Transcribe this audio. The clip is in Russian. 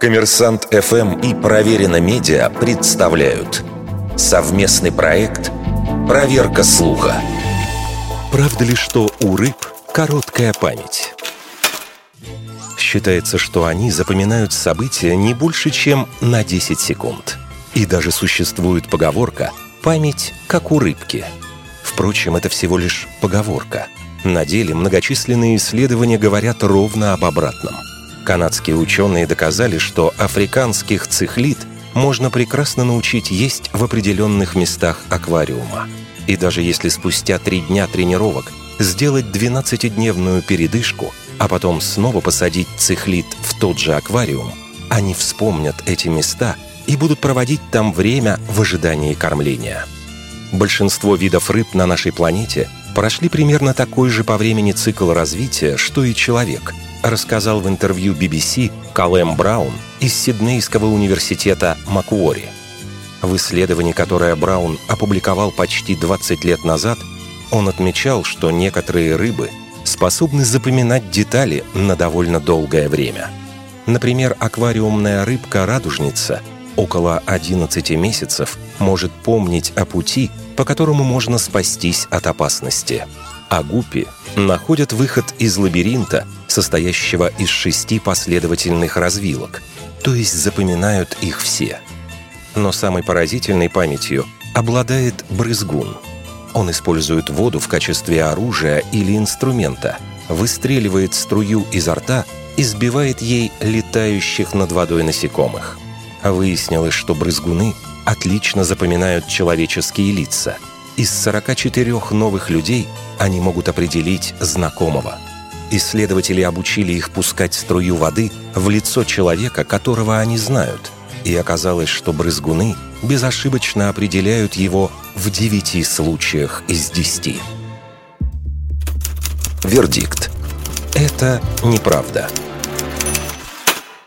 Коммерсант ФМ и Проверено Медиа представляют совместный проект «Проверка слуха». Правда ли, что у рыб короткая память? Считается, что они запоминают события не больше, чем на 10 секунд. И даже существует поговорка «память как у рыбки». Впрочем, это всего лишь поговорка. На деле многочисленные исследования говорят ровно об обратном – Канадские ученые доказали, что африканских цихлит можно прекрасно научить есть в определенных местах аквариума. И даже если спустя три дня тренировок сделать 12-дневную передышку, а потом снова посадить цихлит в тот же аквариум, они вспомнят эти места и будут проводить там время в ожидании кормления. Большинство видов рыб на нашей планете прошли примерно такой же по времени цикл развития, что и человек – рассказал в интервью BBC Калэм Браун из Сиднейского университета Макуори. В исследовании, которое Браун опубликовал почти 20 лет назад, он отмечал, что некоторые рыбы способны запоминать детали на довольно долгое время. Например, аквариумная рыбка-радужница около 11 месяцев может помнить о пути, по которому можно спастись от опасности. А гуппи находят выход из лабиринта, состоящего из шести последовательных развилок, то есть запоминают их все. Но самой поразительной памятью обладает брызгун. Он использует воду в качестве оружия или инструмента, выстреливает струю изо рта и сбивает ей летающих над водой насекомых. Выяснилось, что брызгуны отлично запоминают человеческие лица. Из 44 новых людей они могут определить знакомого. Исследователи обучили их пускать струю воды в лицо человека, которого они знают. И оказалось, что брызгуны безошибочно определяют его в 9 случаях из 10. Вердикт. Это неправда.